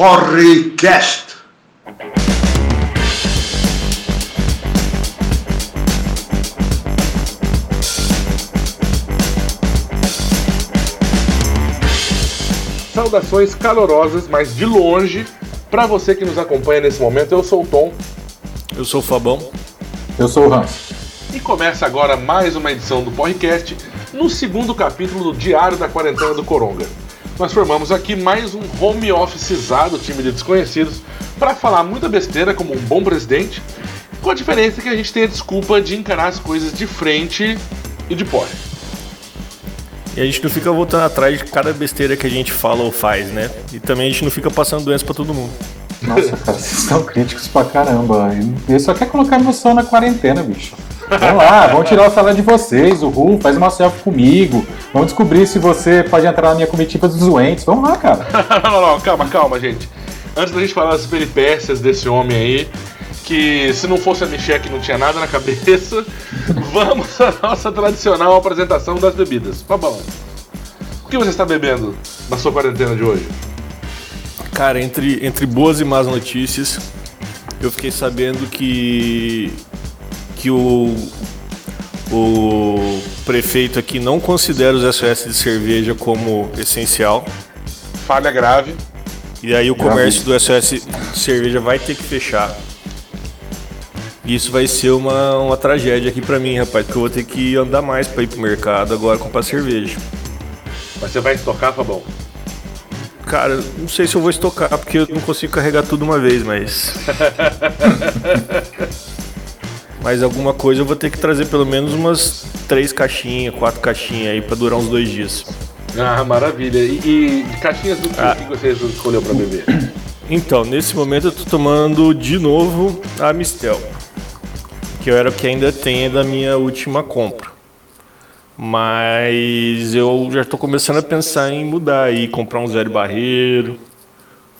Porrecast. Saudações calorosas, mas de longe, para você que nos acompanha nesse momento. Eu sou o Tom Eu sou o Fabão. Eu sou o Hans. e começa agora mais uma edição do Podcast, no segundo capítulo do Diário da Quarentena do Coronga. Nós formamos aqui mais um home officeizado time de desconhecidos para falar muita besteira como um bom presidente, com a diferença que a gente tem a desculpa de encarar as coisas de frente e de porre. E a gente não fica voltando atrás de cada besteira que a gente fala ou faz, né? E também a gente não fica passando doença pra todo mundo. Nossa, cara, vocês estão críticos pra caramba. Ele só quer colocar emoção na quarentena, bicho. Vamos lá, vamos tirar o salário de vocês. O Ru, faz uma selfie comigo. Vamos descobrir se você pode entrar na minha comitiva dos doentes. Vamos lá, cara. não, não, calma, calma, gente. Antes da gente falar das peripécias desse homem aí, que se não fosse a Michelle que não tinha nada na cabeça, vamos à nossa tradicional apresentação das bebidas. Fabão, o que você está bebendo na sua quarentena de hoje? Cara, entre, entre boas e más notícias, eu fiquei sabendo que. Que o. o prefeito aqui não considera os SOS de cerveja como essencial. Falha grave. E aí o comércio do SOS de cerveja vai ter que fechar. E Isso vai ser uma, uma tragédia aqui pra mim, rapaz, porque eu vou ter que andar mais pra ir pro mercado agora comprar cerveja. Mas você vai estocar, Fabão? Cara, não sei se eu vou estocar, porque eu não consigo carregar tudo uma vez, mas. mas alguma coisa eu vou ter que trazer pelo menos umas três caixinhas, quatro caixinhas aí pra durar uns dois dias. Ah, maravilha. E, e caixinhas do que, Ah. que você escolheu pra beber? Então, nesse momento eu tô tomando de novo a Mistel. Que eu era o que ainda tem da minha última compra. Mas eu já tô começando a pensar em mudar aí, comprar um zero barreiro,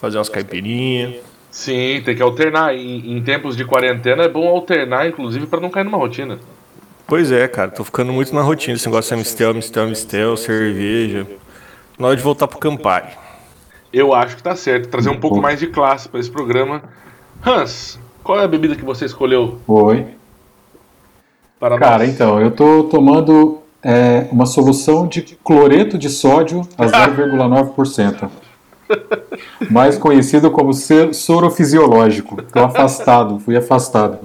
fazer umas caipirinhas. Sim, tem que alternar. Em, em tempos de quarentena é bom alternar, inclusive, pra não cair numa rotina. Pois é, cara, tô ficando muito na rotina esse negócio de Mistel, Mistel, Mistel, cerveja. Na hora de voltar pro Campari. Eu acho que tá certo. Trazer um pouco mais de classe para esse programa. Hans, qual é a bebida que você escolheu Oi. para Cara, nós? então, eu tô tomando é, uma solução de cloreto de sódio a 0,9%. Mais conhecido como ser- soro fisiológico. Tô afastado, fui afastado.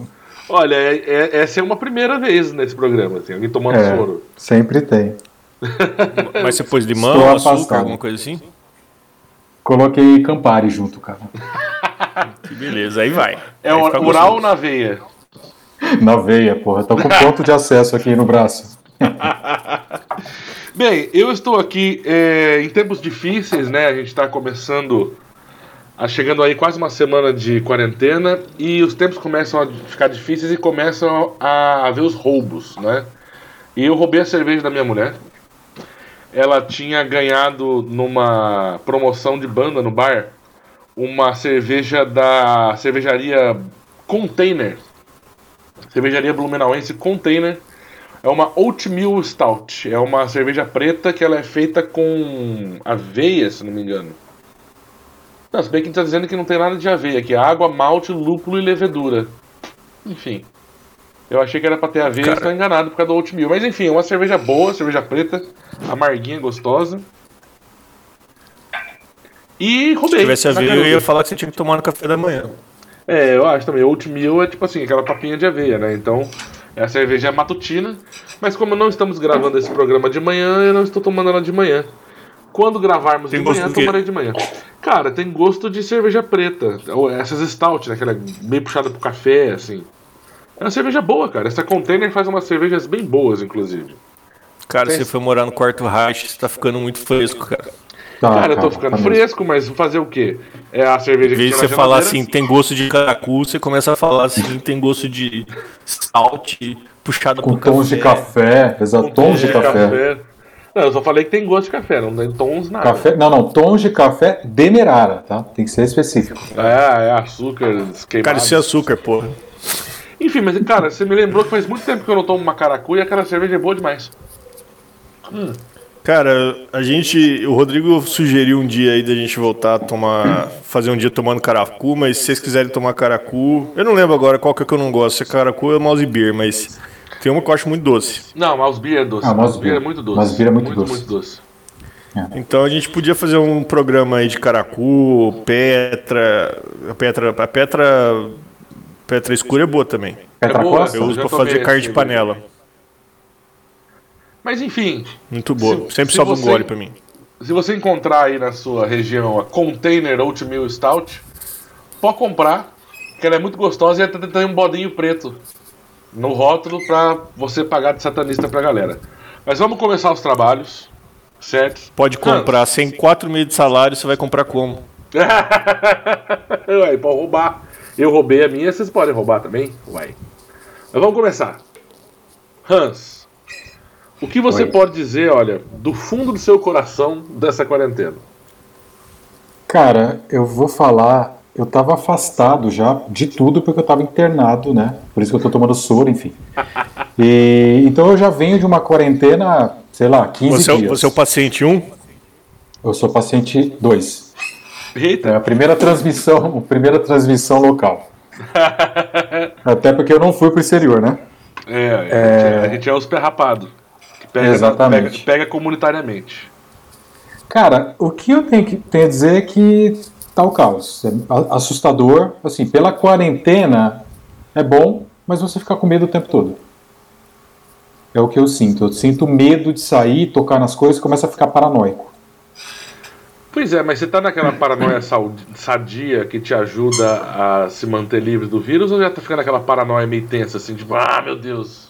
Olha, é- é- essa é uma primeira vez nesse programa, assim, alguém tomando É, soro. sempre tem. Mas você pôs limão, Estou açúcar, afastado. alguma coisa assim? Coloquei Campari junto, cara. Que beleza, aí vai. É Aí oral ou na veia? Na veia, porra. Tô com ponto de acesso aqui no braço. Bem, eu estou aqui é, em tempos difíceis, né? A gente está começando, a, chegando aí quase uma semana de quarentena e os tempos começam a ficar difíceis e começam a haver os roubos, né? E eu roubei a cerveja da minha mulher. Ela tinha ganhado numa promoção de banda no bar uma cerveja da cervejaria Container. Cervejaria Blumenauense Container. É uma Oatmeal Stout. É uma cerveja preta que ela é feita com aveia, se não me engano. Não, se bem que a gente tá dizendo que não tem nada de aveia, que é água, malte, lúpulo e levedura. Enfim. Eu achei que era pra ter aveia, Cara. estou enganado por causa do Oatmeal. Mas enfim, é uma cerveja boa, cerveja preta, amarguinha, gostosa. E roubei. Se tivesse aveia, eu ia falar que você tinha que tomar no café da manhã. É, eu acho também. Oatmeal é tipo assim, aquela papinha de aveia, né? Então, é a cerveja matutina. Mas como não estamos gravando esse programa de manhã, eu não estou tomando ela de manhã. Quando gravarmos Tem de manhã, tomarei de manhã. Cara, tem gosto de cerveja preta. Ou essas stout, né? Aquela bem puxada pro café, assim. É uma cerveja boa, cara. Essa container faz umas cervejas bem boas, inclusive. Cara, Tem- você foi morar no quarto Reich, você tá ficando muito fresco, cara. Tá, cara, eu tô ficando tá fresco, mas fazer o quê? É a cerveja tinha você falar assim, tem gosto de caracu, você começa a falar assim, tem gosto de salt, puxado Com tons de café, exato, tons de café. Não, eu só falei que tem gosto de café, não tem tons nada. Café, não, não, tons de café demerara, tá? Tem que ser específico. É, é açúcar queimado. Cara, isso é açúcar, porra. Enfim, mas cara, você me lembrou que faz muito tempo que eu não tomo uma caracu e aquela cerveja é boa demais. Cara, a gente. O Rodrigo sugeriu um dia aí da gente voltar a tomar. Fazer um dia tomando caracu, mas se vocês quiserem tomar caracu. Eu não lembro agora qual que é que eu não gosto. Se é caracu ou mouse beer, mas. Tem uma que eu acho muito doce. Não, mouse beer é doce. Ah, mouse beer é muito doce. Mouse beer é muito muito, doce. muito doce. Então a gente podia fazer um programa aí de caracu, Petra. A Petra. A Petra. Petra escura é boa também. Petra É boa, Costa? Eu uso pra fazer carne de panela. Mas enfim, Muito boa. Se- Sempre se sobra um gole pra mim. se você encontrar aí na sua região a Container Oatmeal Stout, pode comprar, que ela é muito gostosa e até tem um bodinho preto no rótulo pra você pagar de satanista pra galera. Mas vamos começar os trabalhos, certo? Pode comprar sem quatro meses de salário, você vai comprar como? Ué, pode roubar. Eu roubei a minha, vocês podem roubar também? Uai. Mas vamos começar. Hans, o que você Oi. pode dizer, olha, do fundo do seu coração dessa quarentena? Cara, eu vou falar. Eu tava afastado já de tudo porque eu tava internado, né? Por isso que eu tô tomando soro, enfim. E, então eu já venho de uma quarentena, sei lá, 15 Você, é dias. você é o paciente 1? Eu sou paciente 2. Eita! É a primeira transmissão, a primeira transmissão local. Até porque eu não fui pro exterior, né? É, a, gente é... a gente é os perrapados. Que pega, Exatamente. Pega, pega comunitariamente. Cara, o que eu tenho, que, tenho a dizer é que tá o caos. É assustador. Assim, pela quarentena é bom, mas você fica com medo o tempo todo. É o que eu sinto. Eu sinto medo de sair, tocar nas coisas e começa a ficar paranoico. Pois é, mas você tá naquela paranoia sadia que te ajuda a se manter livre do vírus ou já tá ficando aquela paranoia meio tensa, assim, tipo, ah, meu Deus.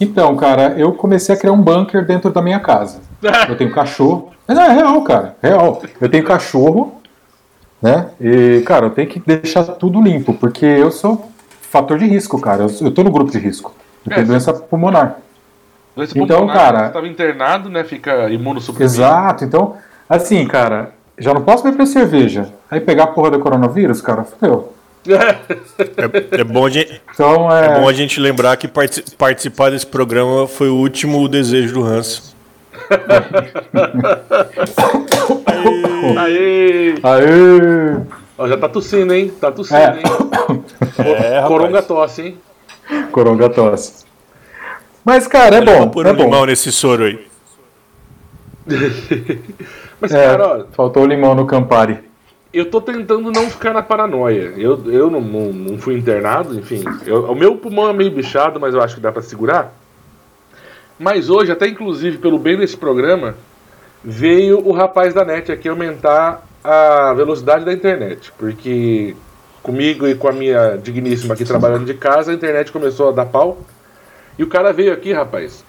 Então, cara, eu comecei a criar um bunker dentro da minha casa. Eu tenho cachorro. Mas é real, cara. Real. Eu tenho cachorro, né? E, cara, eu tenho que deixar tudo limpo, porque eu sou fator de risco, cara. Eu, eu tô no grupo de risco. Eu É, tenho você- doença pulmonar. Doença Então, pulmonar, cara- Você tava internado, né? Fica imunossuprimido. Exato. Então, assim, cara, já não posso beber cerveja. Aí pegar a porra do coronavírus, cara, fudeu. É, é bom a gente, Então, é. é bom a gente lembrar que partici- participar desse programa foi o último desejo do Hans. Aê! Aê! Ó, já tá tossindo, hein? Tá tossindo, É. hein? É, Coronga tosse, hein? Coronga tosse. Mas, cara, é bom. Por É um limão bom. nesse soro aí. Mas, É, cara, ó, faltou o limão no Campari. Eu tô tentando não ficar na paranoia. Eu, eu não, não, não fui internado, enfim. Eu- o meu pulmão é meio bichado, mas eu acho que dá pra segurar. Mas hoje, até inclusive pelo bem desse programa, veio o rapaz da net aqui aumentar a velocidade da internet. Porque comigo e com a minha digníssima aqui trabalhando de casa, a internet começou a dar pau. E o cara veio aqui, rapaz.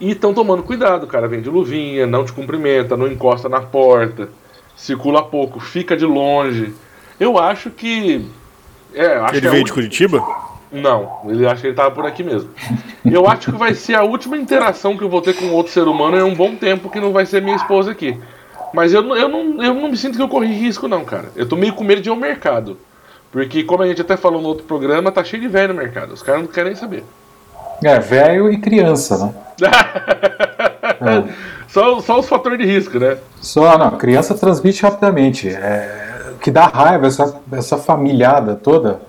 E estão tomando cuidado. O cara vem de luvinha, não te cumprimenta, não encosta na porta, circula pouco, fica de longe. Eu acho que. É, acho Ele que a veio de Curitiba? Não, ele acha que ele tava por aqui mesmo. Eu acho que vai ser a última interação que eu vou ter com outro ser humano em um bom tempo que não vai ser minha esposa aqui. Mas eu, não- eu, não, eu não me sinto que eu corri risco, não, cara. Eu tô meio com medo de ir ao mercado. Porque, como a gente até falou no outro programa, tá cheio de velho no mercado. Os caras não querem saber. É, velho e criança, né? É. Só, só os fatores de risco, né? Só, não, criança transmite rapidamente. É, o que dá raiva, essa, essa familhada toda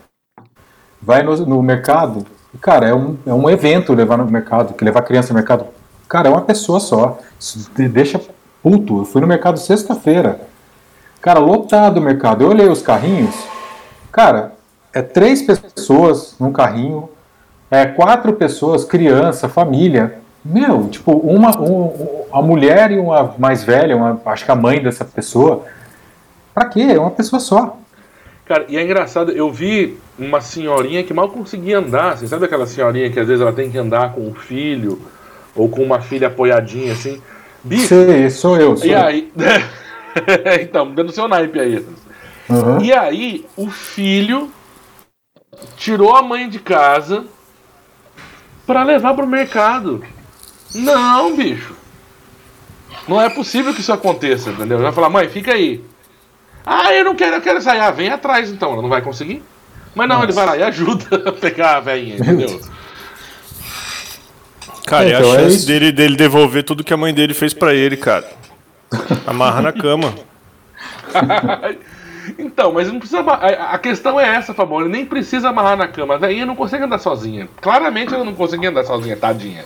vai no, no mercado. Cara, é um, é um evento levar no mercado, que levar criança no mercado. Cara, é uma pessoa só. Isso deixa puto. Eu fui no mercado sexta-feira. Cara, lotado o mercado. Eu olhei os carrinhos. Cara, é três pessoas num carrinho. É quatro pessoas, criança, família. Meu, tipo, uma, um, um- a mulher e uma mais velha, uma, acho que a mãe dessa pessoa. Pra quê? É uma pessoa só. Cara, e é engraçado, eu vi uma senhorinha que mal conseguia andar. Você sabe aquela senhorinha que às vezes ela tem que andar com o filho ou com uma filha apoiadinha assim? Bicho, Sei, sou eu. Sou e eu. aí. então, dando seu naipe aí. Uhum. E aí, o filho tirou a mãe de casa pra levar pro mercado. Não, bicho. Não é possível que isso aconteça, entendeu? Vai falar, mãe, fica aí. Ah, eu não quero, eu quero sair. Ah, vem atrás então. Ela não vai conseguir? Mas não, ele vai lá e ajuda a pegar a velhinha, entendeu? Cara, Então, é a é chance isso. dele, dele devolver tudo que a mãe dele fez pra ele, cara. Amarra na cama. Então, mas não precisa. A questão é essa, Fabão. Ele nem precisa amarrar na cama. A velhinha não consegue andar sozinha. Claramente ela não conseguia andar sozinha, tadinha.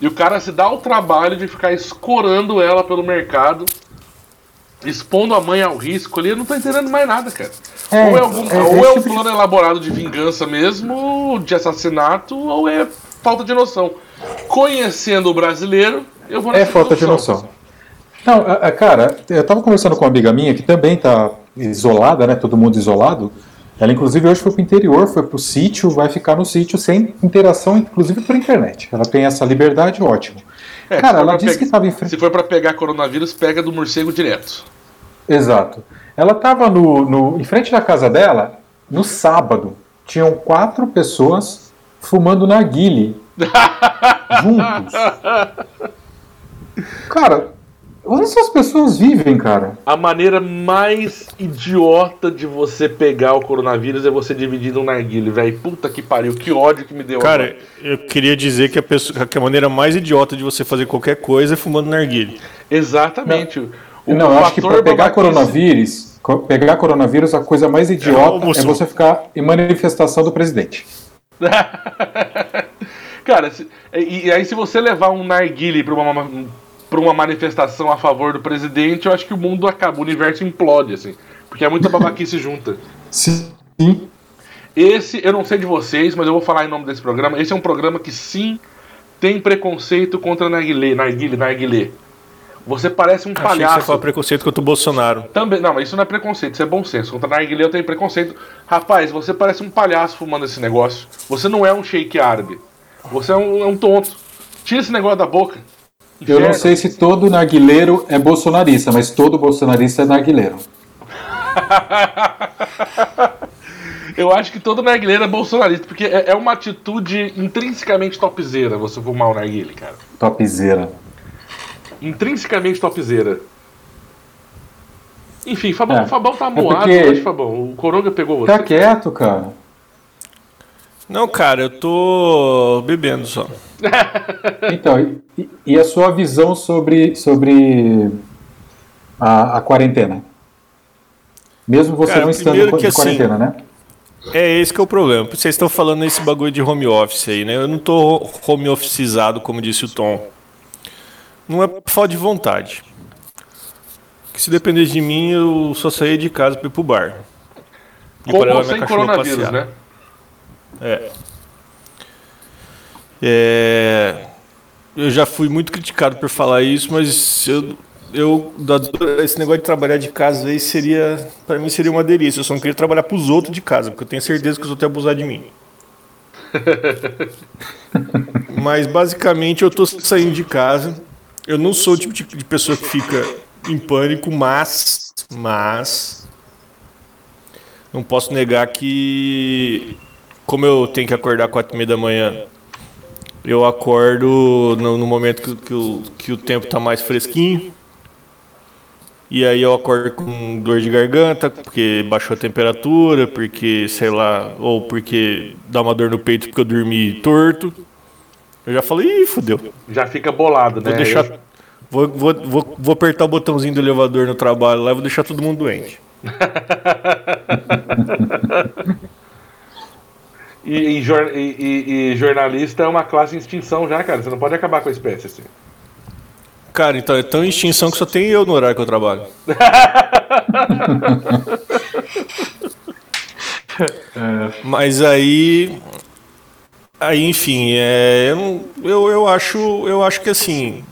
E o cara se dá o trabalho de ficar escorando ela pelo mercado, expondo a mãe ao risco ali. Eu não tô entendendo mais nada, cara. É, ou é, algum, é, ou esse é um tipo de- plano elaborado de vingança mesmo, de assassinato, ou é falta de noção. Conhecendo o brasileiro, eu vou É falta de noção. Não, a- a- cara, eu tava conversando com uma amiga minha que também tá isolada, né? Todo mundo isolado. Ela, inclusive, hoje foi pro interior, foi pro sítio, vai ficar no sítio sem interação, inclusive por internet. Ela tem essa liberdade, ótimo. É, cara, ela disse pegar- que tava em frente. Se for pra pegar coronavírus, pega do morcego direto. Exato. Ela tava no, no- em frente da casa dela, no sábado. Tinham quatro pessoas fumando narguile. juntos. Cara, onde essas pessoas vivem, cara? A maneira mais idiota de você pegar o coronavírus é você dividir um narguile, velho. Puta que pariu, que ódio que me deu. Cara, agora. eu queria dizer que a, pessoa, que a maneira mais idiota de você fazer qualquer coisa é fumando narguilé. Exatamente. O não, eu acho que para pegar coronavírus, co- pegar coronavírus, a coisa mais idiota almoço. é você ficar em manifestação do presidente. Cara, se- e, e aí se você levar um narguile pra uma, pra uma manifestação a favor do presidente, eu acho que o mundo acaba, o universo implode, assim. Porque é muita babaquice junta. Sim. Esse, eu não sei de vocês, mas eu vou falar em nome desse programa. Esse é um programa que sim tem preconceito contra narguilé, narguile, narguilé. Você parece um Achei que você palhaço. fala preconceito contra o Bolsonaro. Também, não, mas isso não é preconceito, isso é bom senso. Contra narguilé eu tenho preconceito. Rapaz, você parece um palhaço fumando esse negócio. Você não é um shake árabe. Você é um, é um tonto. Tira esse negócio da boca. Eu não sei se todo narguileiro é bolsonarista, mas todo bolsonarista é narguileiro. Eu acho que todo narguileiro é bolsonarista, porque é, é uma atitude intrinsecamente topzeira você fumar o narguile, cara. Topzera. Intrinsecamente topzeira. Enfim, Fabão, É. Fabão tá É moado porque- hoje, Fabão. O Coronga pegou você. Tá quieto, cara. Não, cara, eu tô bebendo só. Então, e, e a sua visão sobre, sobre a, a quarentena? Mesmo você Cara, não estando que assim, quarentena, né? É esse que é o problema. Vocês estão falando esse bagulho de home office aí, né? Eu não tô home officeizado, como disse o Tom. Não é por falta de vontade. Que se dependesse de mim, eu só saía de casa pra ir pro bar. E Com ou sem coronavírus, passear. né? É. É, Eu já fui muito criticado por falar isso, mas eu, eu esse negócio de trabalhar de casa aí seria, para mim seria uma delícia. Eu só não queria trabalhar pros outros de casa, porque eu tenho certeza que os outros iam abusar de mim. mas basicamente eu tô saindo de casa. Eu não sou o tipo de de pessoa que fica em pânico, mas mas não posso negar que como eu tenho que acordar quatro e meia da manhã, eu acordo no, no momento que, que o, que o tempo tá mais fresquinho. E aí eu acordo com dor de garganta, porque baixou a temperatura, porque, sei lá, ou porque dá uma dor no peito porque eu dormi torto. Eu já falei, ih, fodeu. Já fica bolado, né? Vou deixar. Eu- Vou, vou, vou, vou apertar o botãozinho do elevador no trabalho lá e vou deixar todo mundo doente. E, e e- jornalista é uma classe em extinção já, cara. Você não pode acabar com a espécie assim. Cara, então é tão em extinção que só tem eu no horário que eu trabalho. Mas aí. Aí, enfim, é, eu, não- eu, eu, acho, eu acho que assim.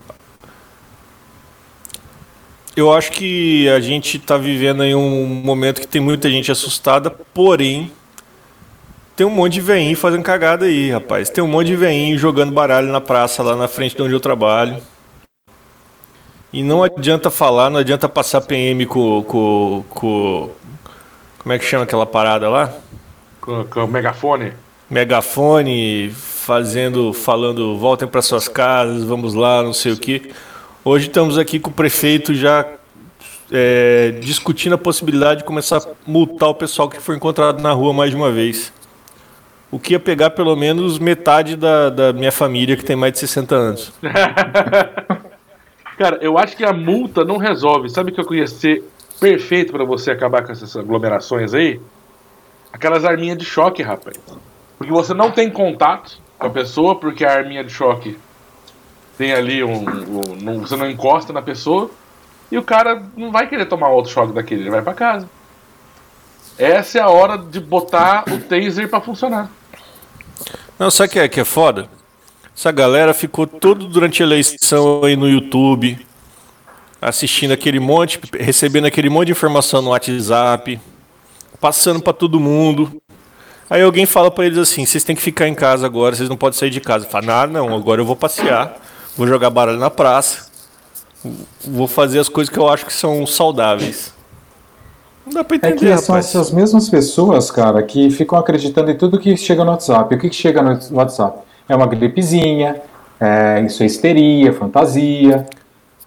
Eu acho que a gente tá vivendo aí um momento que tem muita gente assustada, porém. Tem um monte de veinho fazendo cagada aí, rapaz. Tem um monte de veinho jogando baralho na praça lá na frente de onde eu trabalho. E não adianta falar, não adianta passar PM com, com, com. Como é que chama aquela parada lá? Com, com o megafone. Megafone, fazendo, falando, voltem para suas casas, vamos lá, não sei o que. Hoje estamos aqui com o prefeito já é, discutindo a possibilidade de começar a multar o pessoal que foi encontrado na rua mais de uma vez. O que ia pegar pelo menos metade da, da minha família que tem mais de 60 anos. Cara, eu acho que a multa não resolve. Sabe o que eu conhecia ser perfeito para você acabar com essas aglomerações aí? Aquelas arminhas de choque, rapaz. Porque você não tem contato com a pessoa, porque a arminha de choque tem ali um. um você não encosta na pessoa. E o cara não vai querer tomar outro choque daquele, ele vai para casa. Essa é a hora de botar o taser para funcionar. Não, sabe o que é, que é foda? Essa galera ficou todo durante a eleição aí no YouTube, assistindo aquele monte, recebendo aquele monte de informação no WhatsApp, passando para todo mundo. Aí alguém fala para eles assim: vocês têm que ficar em casa agora, vocês não podem sair de casa. Fala, ah, não, agora eu vou passear, vou jogar baralho na praça, vou fazer as coisas que eu acho que são saudáveis. Não dá pra entender, é que rapaz. são essas mesmas pessoas, cara, que ficam acreditando em tudo que chega no WhatsApp. O que, que chega no WhatsApp? É uma gripezinha, é, isso é histeria, fantasia.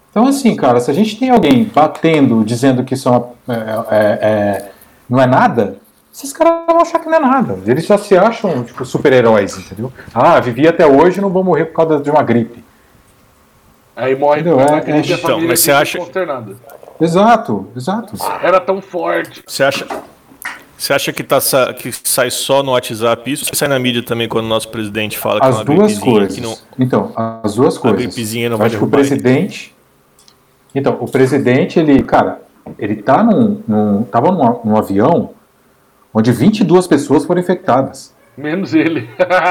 Então, assim, cara, se a gente tem alguém batendo, dizendo que isso é, é, é, é não é nada, esses caras vão achar que não é nada. Eles já se acham, tipo, super-heróis, entendeu? Ah, vivi até hoje e não vou morrer por causa de uma gripe. Aí morre por é, é, então, mas você acha... Exato, exato. Era tão forte. Você acha... Você acha que, tá, que sai só no WhatsApp isso? Ou sai na mídia também quando o nosso presidente fala que as é uma duas coisas. Não... Então, as duas coisas. A gripezinha não vai Acho que o presidente. Então, o presidente, ele, cara, ele tá num, num, tava num, num avião onde 22 pessoas foram infectadas. Menos ele.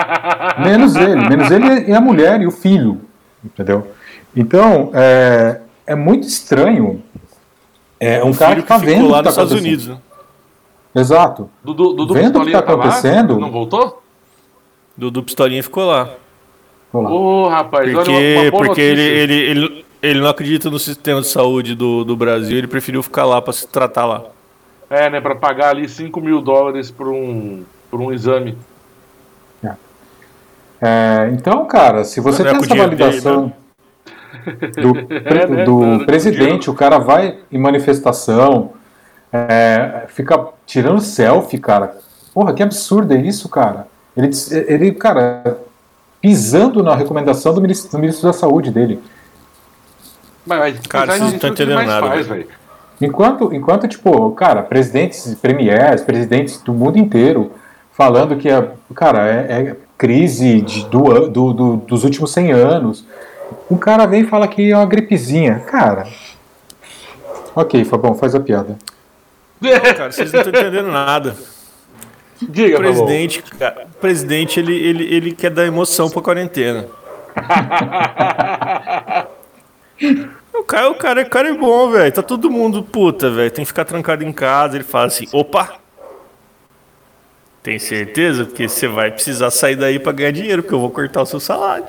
menos ele. Menos ele e a mulher e o filho. Entendeu? Então, é, é muito estranho. É um cara que tá vendo lá nos tá Estados Unidos, né? Exato. Dudu, Dudu Vendo o que está acontecendo. Não voltou? Dudu Pistolinha ficou lá. Ô, oh, rapaz, porque, olha, porque ele, ele, ele, ele não acredita no sistema de saúde do, do Brasil, ele preferiu ficar lá para se tratar lá. É, né, para pagar ali 5 mil dólares por um, por um exame. É. É, então, cara, se você tem essa validação dele, né? Do, é, né? do presidente, o cara vai em manifestação, é, fica tirando selfie, cara. Porra, que absurdo é isso, cara. Ele, ele cara, pisando na recomendação do ministro, do ministro da Saúde dele. Mas, cara, vocês não estão entendendo nada. Faz, enquanto, enquanto, tipo, cara, presidentes, premiers, presidentes do mundo inteiro falando que, é, cara, é, é crise de, do, do, do, dos últimos 100 anos. Um cara vem e fala que é uma gripezinha. Cara, ok, Fabão, faz a piada. Cara, vocês não estão entendendo nada. Diga, o presidente, cara, o presidente ele, ele, ele quer dar emoção pra quarentena. o cara, o cara, o cara é bom, velho. Tá todo mundo puta, velho. Tem que ficar trancado em casa. Ele fala assim: opa! Tem certeza? Porque você vai precisar sair daí para ganhar dinheiro, porque eu vou cortar o seu salário.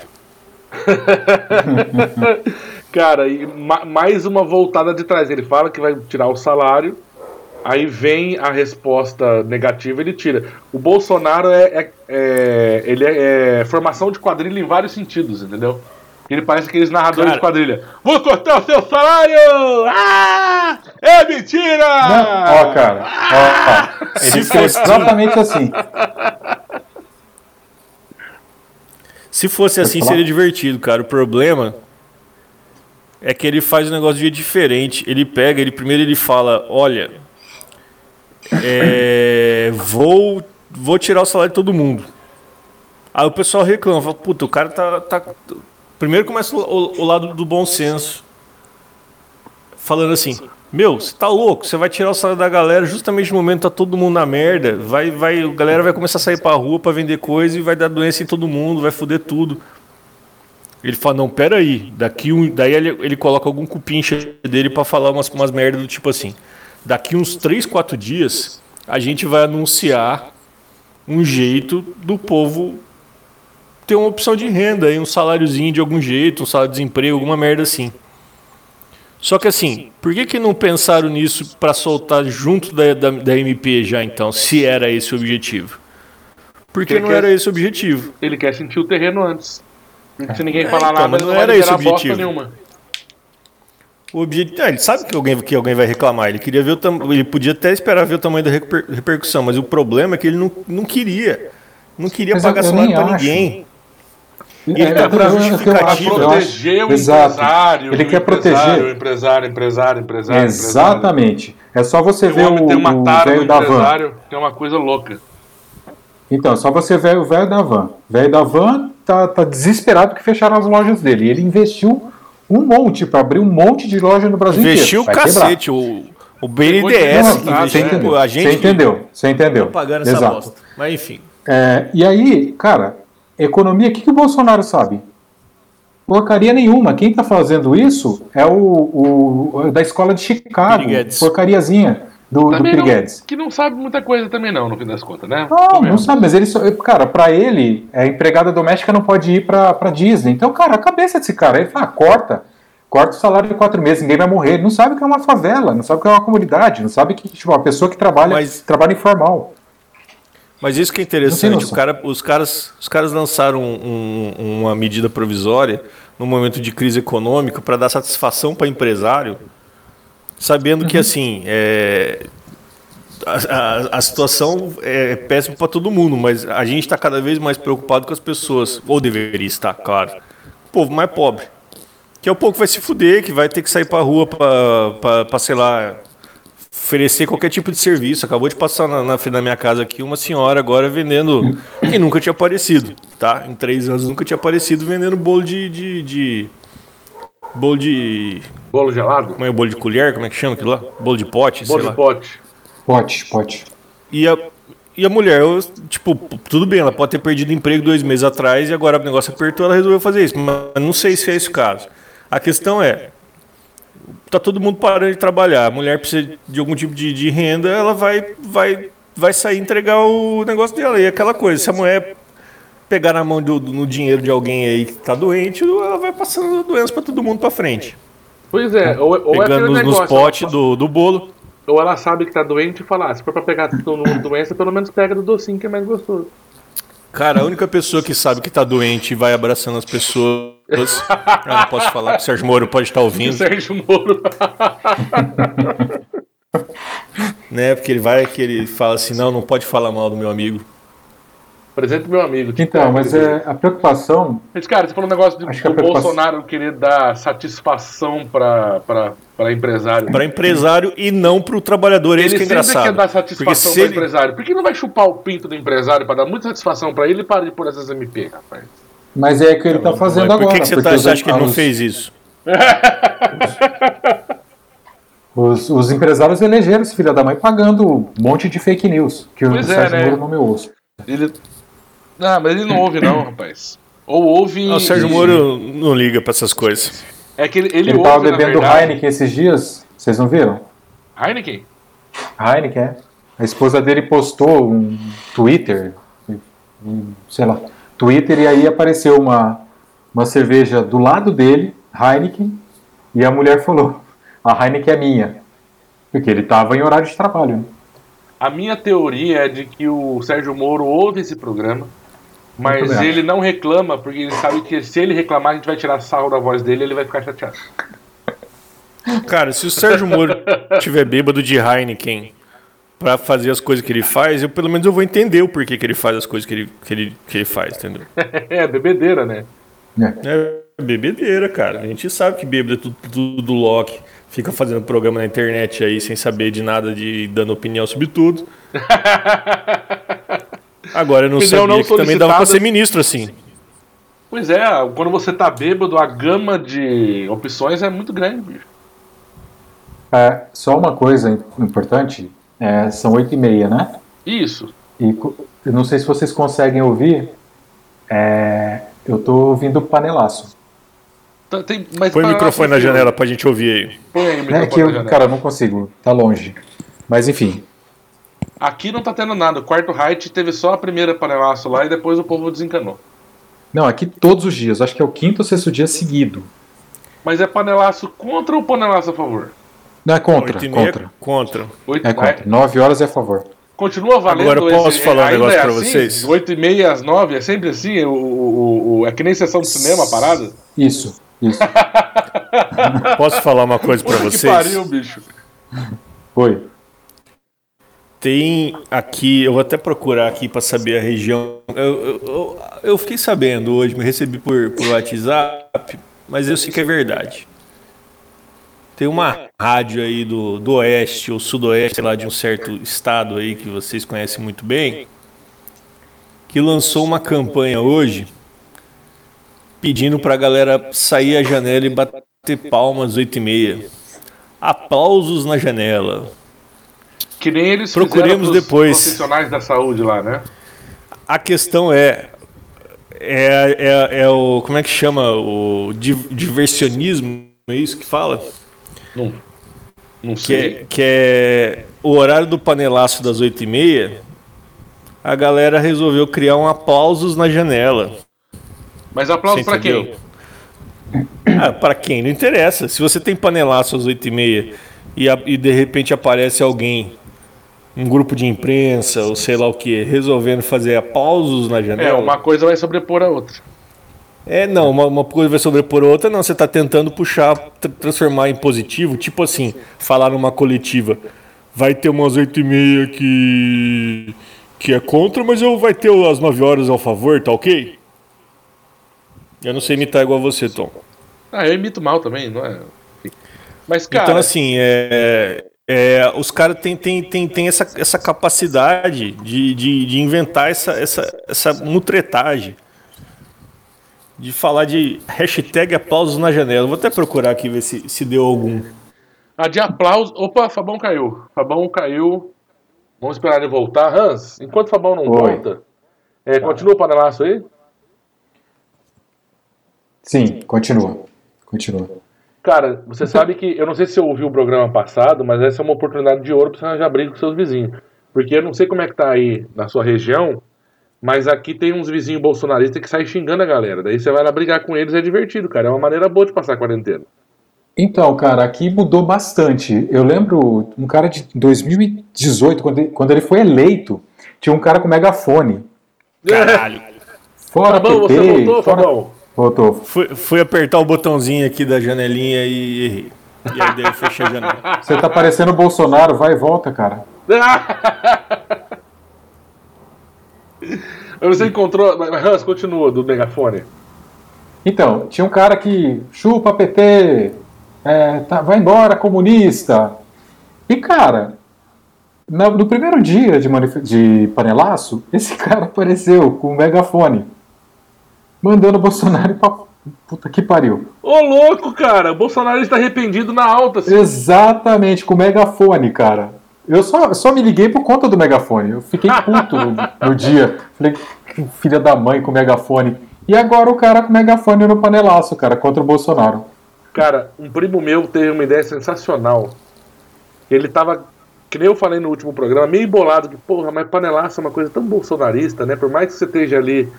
cara, e mais uma voltada de trás. Ele fala que vai tirar o salário Aí vem a resposta negativa, ele tira. O Bolsonaro é, é, é ele é, é, formação de quadrilha em vários sentidos, entendeu? Ele parece aqueles narradores Cara. de quadrilha. Vou cortar o seu salário! Ah! É mentira! Não, ó, cara. Ah! Ó, ó. Ele fez exatamente assim. Se fosse assim, seria divertido, cara. O problema é que ele faz um negócio de diferente. Ele pega, ele primeiro ele fala, olha, é, vou, vou tirar o salário de todo mundo. Aí o pessoal reclama, fala, puta, o cara tá. tá... Primeiro começa o, o, lado do bom senso. Falando assim, meu, você tá louco, você vai tirar o salário da galera justamente no momento que tá todo mundo na merda. Vai, vai, a galera vai começar a sair pra rua pra vender coisa e vai dar doença em todo mundo, vai foder tudo. Ele fala, não, pera aí, daqui um. Daí ele, ele coloca algum cupincha dele para falar umas, umas merdas do tipo assim daqui uns 3, 4 dias, a gente vai anunciar um jeito do povo ter uma opção de renda, um saláriozinho de algum jeito, um salário de desemprego, alguma merda assim. Só que assim, por que, que não pensaram nisso para soltar junto da, da, da, MP já então, se era esse o objetivo? Porque não quer, era esse o objetivo. Ele quer sentir o terreno antes. Se ninguém é, falar então, nada, não, não era esse o objetivo. Nenhuma. O objetivo, ah, ele sabe que alguém, que alguém vai reclamar. Ele queria ver o tam... ele podia até esperar ver o tamanho da reper... repercussão, mas o problema é que ele não, não queria. Não queria Mas pagar salário acho. ninguém. É, ele tá pra eu- eu- eu justificativa. proteger o Exato. empresário. Ele o quer empresário, proteger. O empresário, empresário, empresário. Exatamente. É só você empresário. ver O homem o, tem uma o tara velho da van. empresário, que é uma coisa louca. Então, só você ver o velho da van. O velho da van tá, tá desesperado que fecharam as lojas dele. Ele investiu um monte para abrir um monte de loja no Brasil Investiu o inteiro. Vai quebrar. cacete. O, o BNDES Não, você investiu, entendeu. pô, a gente Você entendeu? Você entendeu? tá pagando essa Exato. bosta. Mas enfim. É, e aí, cara, economia, o que, que o Bolsonaro sabe? Porcaria nenhuma. Quem tá fazendo isso é o, o- da escola de Chicago. Piriguedes. Porcariazinha do, do Também não, que não sabe muita coisa também não, no fim das contas, né? Não, Também. não sabe, mas ele só, cara, pra ele, a empregada doméstica não pode ir pra, pra Disney. Então, cara, a cabeça desse cara, ele fala, ah, corta. Corta o salário de quatro meses, ninguém vai morrer. Ele não sabe que é uma favela, não sabe que é uma comunidade, não sabe que, tipo, uma pessoa que trabalha, Mas- trabalha informal. Mas isso que é interessante, cara, os, caras, os caras lançaram um- um- uma medida provisória no momento de crise econômica para dar satisfação para empresário, sabendo Uhum. que assim é, a, a- a situação é péssima para todo mundo, mas a gente está cada vez mais preocupado com as pessoas, ou deveria estar, claro, o povo mais pobre, que é o povo que vai se fuder, que vai ter que sair para rua para, sei lá, oferecer qualquer tipo de serviço. Acabou de passar na, na frente da minha casa aqui uma senhora agora vendendo. que nunca tinha aparecido, tá? Em três anos nunca tinha aparecido vendendo bolo de. de, de- bolo de. Bolo gelado? Como é o bolo de colher? Como é que chama aquilo lá? Bolo de pote, Bolo sei de lá. pote. Pote, pote. E a, e a mulher, eu, tipo, tudo bem, ela pode ter perdido emprego dois meses atrás e agora o negócio apertou, ela resolveu fazer isso. Mas não sei se é esse o caso. A questão é, tá todo mundo parando de trabalhar, a mulher precisa de algum tipo de, de renda, ela vai, vai, vai sair entregar o negócio dela. E é aquela coisa, se a mulher pegar na mão do, do- no dinheiro de alguém aí que tá doente, ela vai passando a doença para todo mundo para frente. Pois é, ou, ou é Pegando aquele nos, nos negócio, potes ela- do, do bolo. Ou ela sabe que tá doente e fala, ah, se for pra pegar doença, pelo menos pega do docinho que é mais gostoso. Cara, a única pessoa que sabe que tá doente e vai abraçando as pessoas. Ah, não posso falar que o Sérgio Moro pode estar ouvindo, Sérgio Moro. né? Porque ele vai que ele fala assim: não, não pode falar mal do meu amigo. Presente meu amigo. tipo, Então, mas é, a preocupação. Mas, cara, você falou um negócio de, Acho que preocupação- Bolsonaro querer dar satisfação pra empresário. Para empresário e não para o trabalhador. É Ele isso que é sempre engraçado. quer dar satisfação pro ele... empresário. Por que não vai chupar o pinto do empresário pra dar muita satisfação pra ele e parar de pôr essas MP, rapaz? Mas é o que ele tá fazendo Por agora. que, que você, tá, você acha que ele não fez isso? Os, os empresários elegeram esse filho da mãe pagando um monte de fake news que Pois o é, Sérgio né? Moro nomeou. Ele. Ah, mas ele não ouve, não, rapaz. Ou ouve. Ah, o Sérgio e- Moro não liga para essas coisas. É que ele, ele, Ele tava ouve, na bebendo verdade- Heineken esses dias, vocês não viram? Heineken? Heineken, é. A esposa dele postou um Twitter, um, sei lá, Twitter, e aí apareceu uma, uma cerveja do lado dele, Heineken, e a mulher falou: a Heineken é minha. Porque ele tava em horário de trabalho. né? A minha teoria é de que o Sérgio Moro ouve esse programa, mas ele não reclama, porque ele sabe que se ele reclamar, a gente vai tirar sarro da voz dele e ele vai ficar chateado. Cara, se o Sérgio Moro tiver bêbado de Heineken para fazer as coisas que ele faz, eu pelo menos eu vou entender o porquê que ele faz as coisas que ele, que ele, que ele faz, entendeu? É, bebedeira, né? É bebedeira, cara. A gente sabe que bêbado é tudo, tudo do Loki. Fica fazendo programa na internet aí sem saber de nada, de dando opinião sobre tudo. Agora eu não Opinião sabia não que também dava pra solicitada. ser ministro assim. Pois é, quando você tá bêbado, a gama de opções é muito grande, bicho. É, só uma coisa importante: é, são oito e meia, né? Isso. E eu não sei se vocês conseguem ouvir, é, eu tô ouvindo panelaço. Tá- Tem, mas Põe o microfone na janela pra gente ouvir aí. Põe aí o É microfone que na eu, janela. cara, eu não consigo, tá longe. Mas enfim, Aqui não tá tendo nada. O quarto height teve só a primeira panelaço lá e depois o povo desencanou. não, aqui todos os dias, acho que é o quinto ou sexto dia seguido. Mas é panelaço contra ou panelaço a favor? Não é contra, Oito e meia, contra. contra. Oito, É contra. Nove horas é a favor. Continua valendo Agora eu posso esse- falar um ainda negócio é pra assim? vocês? 8 e meia às 9, é sempre assim? O, o- o- é que nem sessão de cinema, a parada? Isso, isso. Posso falar uma coisa pra Puta que vocês? pariu, bicho. Foi. Tem aqui, eu vou até procurar aqui para saber a região. Eu, eu, eu, fiquei sabendo hoje, me recebi por, por WhatsApp, mas eu sei que é verdade. Tem uma rádio aí do, do oeste ou sudoeste, lá de um certo estado aí que vocês conhecem muito bem, que lançou uma campanha hoje pedindo para a galera sair a janela e bater palmas 8 e meia. Aplausos na janela. Que nem eles Procuremos depois. profissionais da saúde lá, né? A questão é, é, é, é o. Como é que chama? O diversionismo? É isso que fala? Não, não que sei. É, que é o horário do panelaço das 8 e meia. A galera resolveu criar um aplausos na janela. Mas aplausos para quem? Ah, para quem? Não interessa. Se você tem panelaço às 8 e meia e, de repente aparece alguém um grupo de imprensa ou sei lá o que, resolvendo fazer aplausos na janela. É, uma coisa vai sobrepor a outra. É, não, uma, uma coisa vai sobrepor a outra, não. Você está tentando puxar, transformar em positivo, tipo assim, falar numa coletiva. Vai ter umas oito e meia que, que é contra, mas eu vai ter as nove horas ao favor, tá ok? Eu não sei imitar igual você, Tom. Ah, eu imito mal também, não é? Mas, cara. Então, assim, é, é, os caras têm tem, tem, tem essa, essa capacidade de, de, de inventar essa, essa, essa mutretagem. De falar de hashtag aplausos na janela. Vou até procurar aqui ver se, se deu algum. A de aplausos. Opa, Fabão caiu. Fabão caiu. Vamos esperar ele voltar. Hans, enquanto o Fabão não Oi. volta, é, continua o panelaço aí? Sim, continua. Continua. Cara, você sabe que. Eu não sei se você ouviu o programa passado, mas essa é uma oportunidade de ouro pra você arranjar briga com seus vizinhos. Porque eu não sei como é que tá aí na sua região, mas aqui tem uns vizinhos bolsonaristas que saem xingando a galera. Daí você vai lá brigar com eles, é divertido, cara. É uma maneira boa de passar a quarentena. Então, cara, aqui mudou bastante. Eu lembro um cara de 2018, quando ele, quando ele foi eleito, tinha um cara com megafone. Caralho. Fora Fabão, PT, você voltou, fora... Fabão? Voltou. Fui, fui apertar o botãozinho aqui da janelinha e errei. E aí daí eu fechei a janela. Você tá parecendo o Bolsonaro, vai e volta, cara. Você encontrou. Mas Hans, continua do megafone. Então, tinha um cara que chupa PT, é, tá, vai embora, comunista. E, cara, no, no primeiro dia de, de panelaço, esse cara apareceu com um megafone mandando o Bolsonaro pra puta que pariu. Ô louco, cara, o Bolsonaro está arrependido na alta. Assim. Exatamente, com o megafone, cara. Eu só, só me liguei por conta do megafone. Eu fiquei puto no, no dia. Falei, filha da mãe com megafone. E agora o cara com megafone no panelaço, cara, contra o Bolsonaro. Cara, um primo meu teve uma ideia sensacional. Ele tava, que nem eu falei no último programa, meio bolado, que, porra, mas panelaço é uma coisa tão bolsonarista, né? Por mais que você esteja ali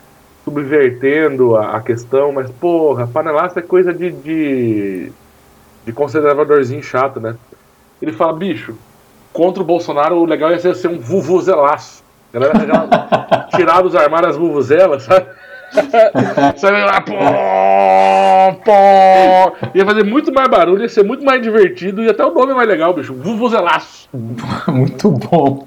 subvertendo a, a, questão, mas porra, panelaço é coisa de, de, de conservadorzinho chato, né? Ele fala, bicho, contra o Bolsonaro o legal ia ser, ser um vuvuzelaço. Galera tirar dos armários as vuvuzelas, sabe? Vai lá, pô, pô. Ia fazer muito mais barulho, ia ser muito mais divertido e até o nome é mais legal, bicho. Vuvuzelaço. Muito bom.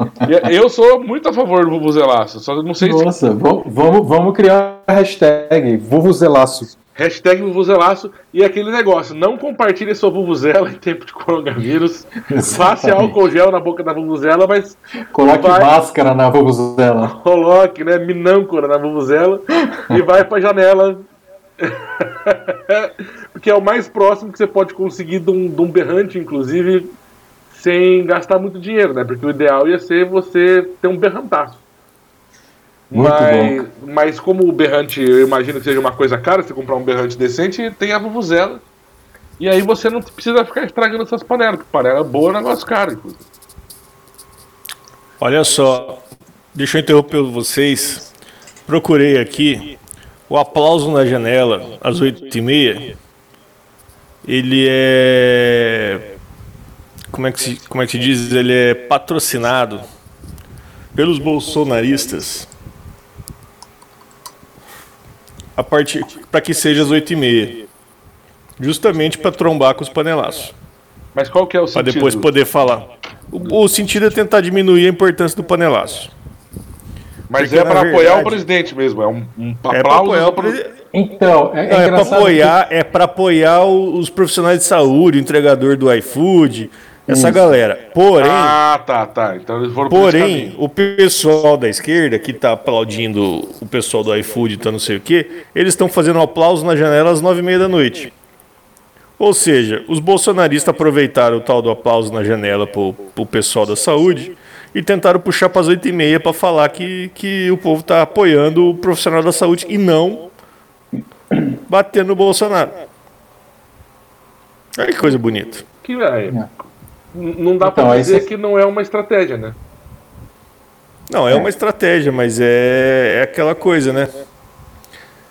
Eu sou muito a favor do Vuvuzelaço, só não sei Nossa, se... vamos, vamos criar a hashtag Vuvuzelaço. Hashtag Vuvuzelaço e aquele negócio, não compartilhe sua Vuvuzela em tempo de coronavírus. Faça álcool gel na boca da Vuvuzela, mas. Coloque vai... máscara na Vuvuzela. Coloque, né? Minâncora na Vuvuzela e vai pra janela. Porque é o mais próximo que você pode conseguir de um, de um berrante, inclusive, sem gastar muito dinheiro, né? Porque o ideal ia ser você ter um berrantaço. Muito mas, bom. mas como o berrante, eu imagino que seja uma coisa cara, você comprar um berrante decente, tem a vuvuzela. E aí você não precisa ficar estragando essas panelas, porque panela boa é um negócio caro, inclusive. Olha só, deixa eu interromper vocês. Procurei aqui o aplauso na janela às oito e meia. Ele é como é que se, como é que se diz? Ele é patrocinado pelos bolsonaristas a partir para que seja às oito e meia, justamente para trombar com os panelaços. Mas qual que é o sentido? Para depois poder falar. O, o sentido é tentar diminuir a importância do panelaço. Mas Porque, é para apoiar verdade- o presidente mesmo. É um, um É para apoiar o pra- presi- Então, é, é é para apoiar, é para apoiar os profissionais de saúde, o entregador do iFood, essa Isso. galera. Porém, Ah, tá, tá. Então eles foram porém, o pessoal da esquerda que tá aplaudindo o pessoal do iFood, tá não sei o quê, eles estão fazendo aplauso na janela às nove e meia da noite. Ou seja, os bolsonaristas aproveitaram o tal do aplauso na janela pro, pro pessoal da saúde e tentaram puxar para as oito e meia para falar que, que o povo tá apoiando o profissional da saúde e não batendo no Bolsonaro. Olha que coisa bonita. Que é. É. Não dá Então, pra dizer que não é uma estratégia, né? Não, é, uma estratégia, mas é, é aquela coisa, né?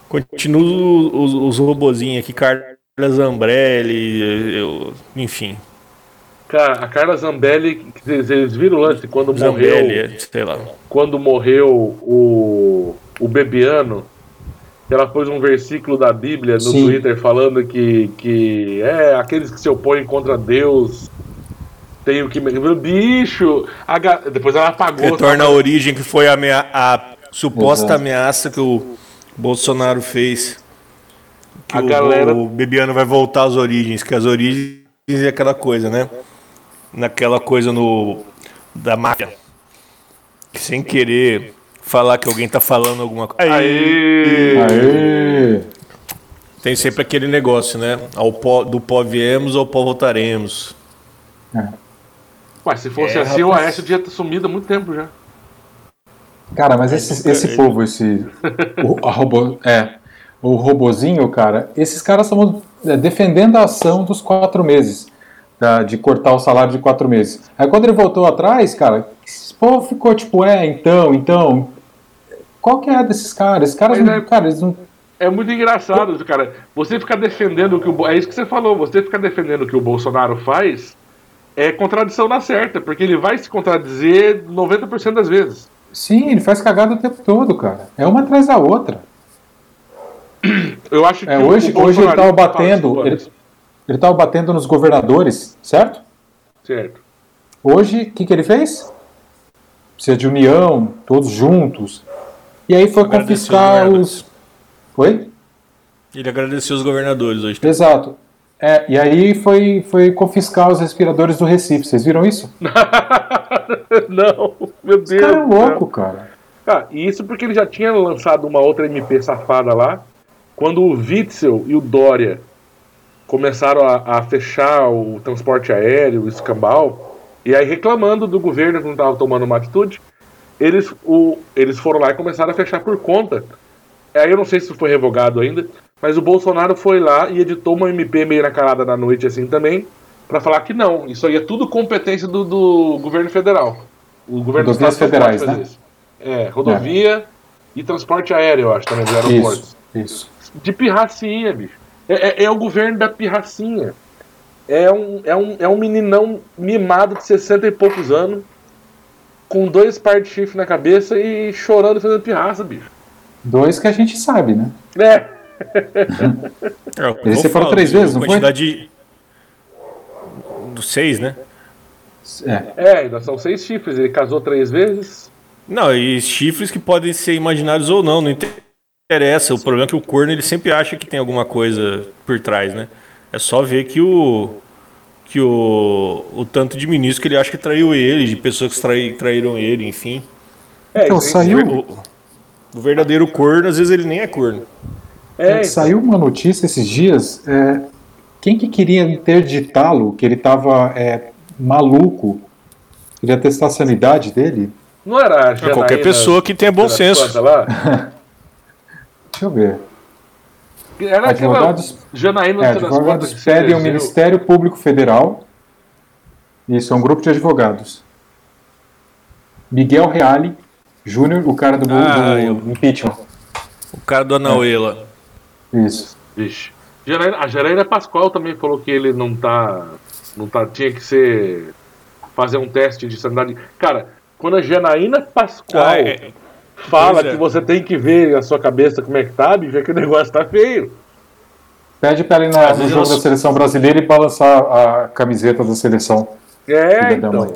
Continua os, os robozinhos aqui, Carla Zambelli, eu- enfim, Cara, a Carla Zambelli, vocês viram o lance quando Zambelli, morreu, sei lá. quando morreu o, o Bebiano, ela pôs um versículo da Bíblia no Sim. Twitter falando que, que é aqueles que se opõem contra Deus tem o que. Bicho! a Depois ela apagou. Retorna à origem que foi a, amea- a suposta Exato. ameaça que o Bolsonaro fez. Que A o, galera- o Bebiano vai voltar às origens, que as origens é aquela coisa, né? Naquela coisa no da máfia. Sem querer falar que alguém tá falando alguma coisa. Aê! Aê! Tem sempre aquele negócio, né? Ao pó, do pó viemos, ao pó voltaremos. Ué, se fosse É, assim, o rapaz. Aécio tinha ter sumido há muito tempo já. Cara, mas esse, esse povo, esse. O, a robô, é. O robozinho, cara, esses caras estão é, defendendo a ação dos quatro meses. da- de cortar o salário de quatro meses. Aí quando ele voltou atrás, cara, esse povo ficou tipo, é, então, então. Qual que é desses caras? Esses caras, Mas não, é- cara, eles não. É muito engraçado, cara. Você ficar defendendo o que o. É isso que você falou, você ficar defendendo o que o Bolsonaro faz é contradição na certa, porque ele vai se contradizer 90% das vezes. Sim, ele faz cagada o tempo todo, cara. É uma atrás da outra. Eu acho que É, hoje, o hoje ele tava bolsonarismo- batendo. Ele, ele tava batendo nos governadores, certo? Certo. Hoje, o que, que ele fez? Precisa de união, todos juntos. E aí foi Agradeceu confiscar os os. Oi? Ele agradeceu os governadores hoje. Exato. É, e aí foi, foi confiscar os respiradores do Recife. Vocês viram isso? não, meu Deus. Esse cara é louco, cara. Ah, e isso porque ele já tinha lançado uma outra MP safada lá, quando o Witzel e o Dória começaram a, a fechar o transporte aéreo, o escambau, e aí reclamando do governo que não estava tomando uma atitude, eles, o, eles foram lá e começaram a fechar por conta. Aí eu não sei se foi revogado ainda, mas o Bolsonaro foi lá e editou uma MP meio na calada da noite assim também, para falar que não, isso aí é tudo competência do, do governo federal. O governo do Rodovias federais, né? isso. É, rodovia e transporte aéreo, eu acho, também, dos aeroportos. Isso, isso. De pirracinha, bicho. É, é- é o governo da pirracinha. É um, é, um, é um meninão mimado de 60 e poucos anos, com dois par de chifre na cabeça e chorando fazendo pirraça, bicho. Dois que a gente sabe, né? É, É, vou foram falar, três vezes, não foi? quantidade de... Dos seis, né? É. é, ainda são seis chifres. Ele casou três vezes. Não, e chifres que podem ser imaginários ou não, não interessa. O problema é que o corno ele sempre acha que tem alguma coisa por trás, né? É só ver que o que o, o tanto de ministro que ele acha que traiu ele, de pessoas que trai, traíram ele, enfim. É, Então, saiu, O, o verdadeiro corno, às vezes ele nem é corno. É, então. saiu uma notícia esses dias. é, quem que queria interditá-lo, que ele estava é, maluco, queria testar a sanidade dele? Não era a Janaína Qualquer pessoa que tenha bom senso. Lá? Deixa eu ver. Era Advogados, Janaína é, advogados pedem ao elegeu. Ministério Público Federal. Isso, é um grupo de advogados. Miguel Reale Júnior, o cara do, Ah, do eu- impeachment. O cara do Anauela. Isso. Vixe. A Janaína Pascoal também falou que ele não tá. Não tá. Tinha que ser. Fazer um teste de sanidade. Cara, quando a Janaína Pascoal Ah, é. fala Pois é. que você tem que ver a sua cabeça como é que tá, bicho, é que o negócio tá feio. Pede pra ele ir na- no jogo da seleção brasileira e balançar a camiseta da seleção. É, então.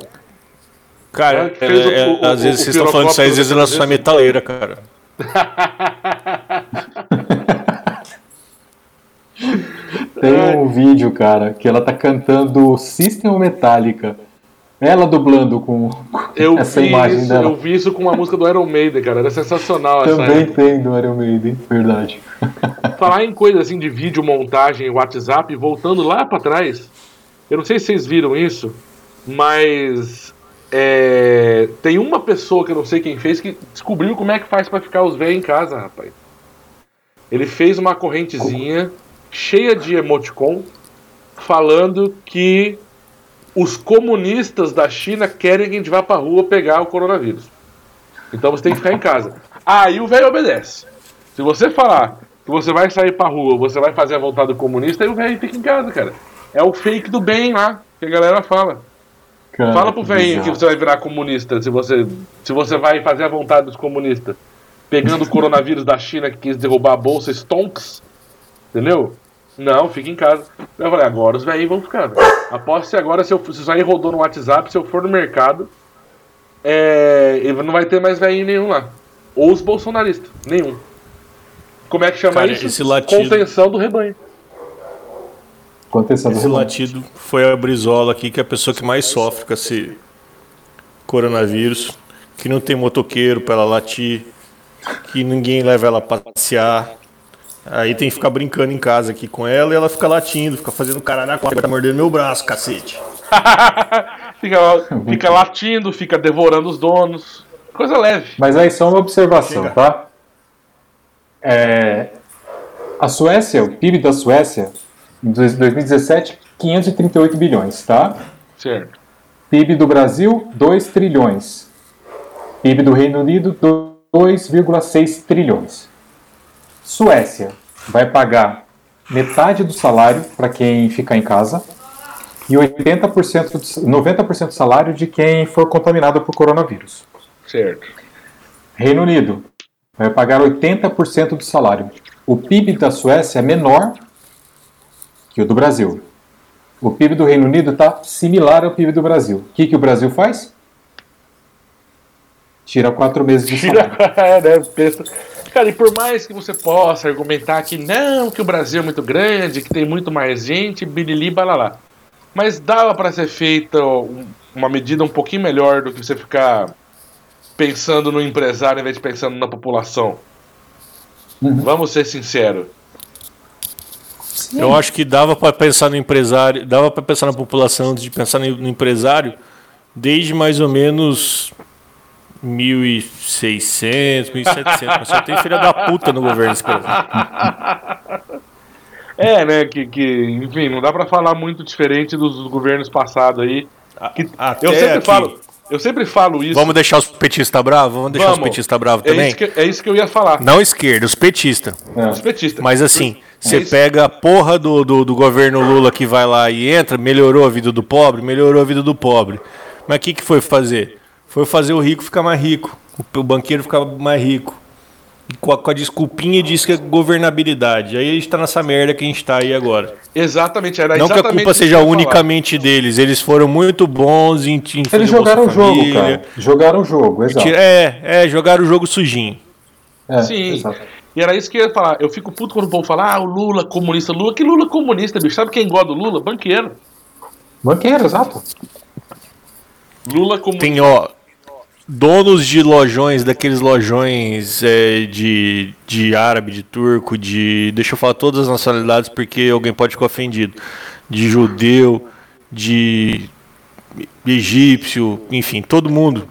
Cara, é, o- é, o- às o- vezes vocês estão falando isso aí, às vezes ela só é metaleira, cara. Tem um vídeo, cara, que ela tá cantando System Metallica. Ela dublando com Eu essa imagem isso, dela. eu vi isso com uma música do Iron Maiden, cara. Era sensacional essa Também época. tem do Iron Maiden, verdade. Falar em coisa assim de vídeo, montagem, WhatsApp, voltando lá pra trás. Eu não sei se vocês viram isso, mas é, tem uma pessoa que eu não sei quem fez que descobriu como é que faz pra ficar os velhos em casa, rapaz. Ele fez uma correntezinha cheia de emoticon falando que os comunistas da China querem que a gente vá pra rua pegar o coronavírus. Então você tem que ficar em casa. Aí o velho obedece. Se você falar que você vai sair pra rua, você vai fazer a vontade do comunista, aí o velho fica em casa, cara. É o fake do bem lá, que a galera fala. Cara, Fala pro velhinho que você vai virar comunista se você, se você vai fazer a vontade dos comunistas. Pegando o coronavírus da China que quis derrubar a bolsa Stonks. Entendeu? Não, fica em casa. Eu falei, agora os velhinhos vão ficar. velho. Aposto que agora, se, eu, se isso aí rodou no WhatsApp, se eu for no mercado, é, ele não vai ter mais velhinho nenhum lá. Ou os bolsonaristas. Nenhum. Como é que chama Cara, isso? esse latido- Contenção do rebanho. Acontecendo Esse latido foi a Brizola aqui, que é a pessoa que mais sofre com esse coronavírus, que não tem motoqueiro pra ela latir, que ninguém leva ela pra passear. Aí tem que ficar brincando em casa aqui com ela e ela fica latindo, fica fazendo caralho na tá mordendo meu braço, cacete. fica, fica latindo, fica devorando os donos. Coisa leve. Mas aí só uma observação, Chega. tá? É, a Suécia, o PIB da Suécia, em dois- 2017, 538 bilhões, tá? Certo. PIB do Brasil, 2 trilhões. PIB do Reino Unido, 2,6 trilhões. Suécia vai pagar metade do salário para quem ficar em casa e 80%, do- 90% do salário de quem for contaminado por coronavírus. Certo. Reino Unido vai pagar 80% do salário. O PIB da Suécia é menor que o do Brasil. O PIB do Reino Unido está similar ao PIB do Brasil. O que, que o Brasil faz? Tira quatro meses de Tira, salário. é, né? Cara, e por mais que você possa argumentar que não, que o Brasil é muito grande, que tem muito mais gente, bilili, balalá. Mas dava para ser feita um- uma medida um pouquinho melhor do que você ficar pensando no empresário em vez de pensando na população. Vamos ser sinceros. Eu acho que dava pra pensar no empresário, dava para pensar na população antes de pensar no empresário, desde mais ou menos 1600, 1700, mas só tem filha da puta no governo desse. É, né? Que, que enfim, não dá para falar muito diferente dos governos passados aí. Que- Até eu sempre aqui. falo, eu sempre falo isso. Vamos deixar os petistas bravos? Vamos deixar Vamos. os petistas bravos é, também? isso que, é isso que eu ia falar. Não esquerda, os petistas. Os petistas. Mas assim, você É pega a porra do, do, do governo Lula que vai lá e entra, melhorou a vida do pobre, melhorou a vida do pobre. Mas o que, que foi fazer? Foi fazer o rico ficar mais rico, o, o banqueiro ficar mais rico. Com a, com a desculpinha disso que é governabilidade. Aí a gente tá nessa merda que a gente tá aí agora. Exatamente, era Não que a exatamente culpa seja ia falar. unicamente deles, eles foram muito bons em, em fazer Eles jogaram o jogo, Família. cara. Jogaram o jogo, exato. É, é, jogaram o jogo sujinho. É, Sim. exato. E era isso que eu ia falar. Eu fico puto quando o povo fala, ah, o Lula comunista. Lula, que Lula comunista, bicho? Sabe quem gosta do Lula? Banqueiro. Banqueiro, exato. Lula comunista. Tem, ó, donos de lojões, daqueles lojões é, de, de árabe, de turco, de. Deixa eu falar todas as nacionalidades porque alguém pode ficar ofendido. De judeu, de egípcio, enfim, todo mundo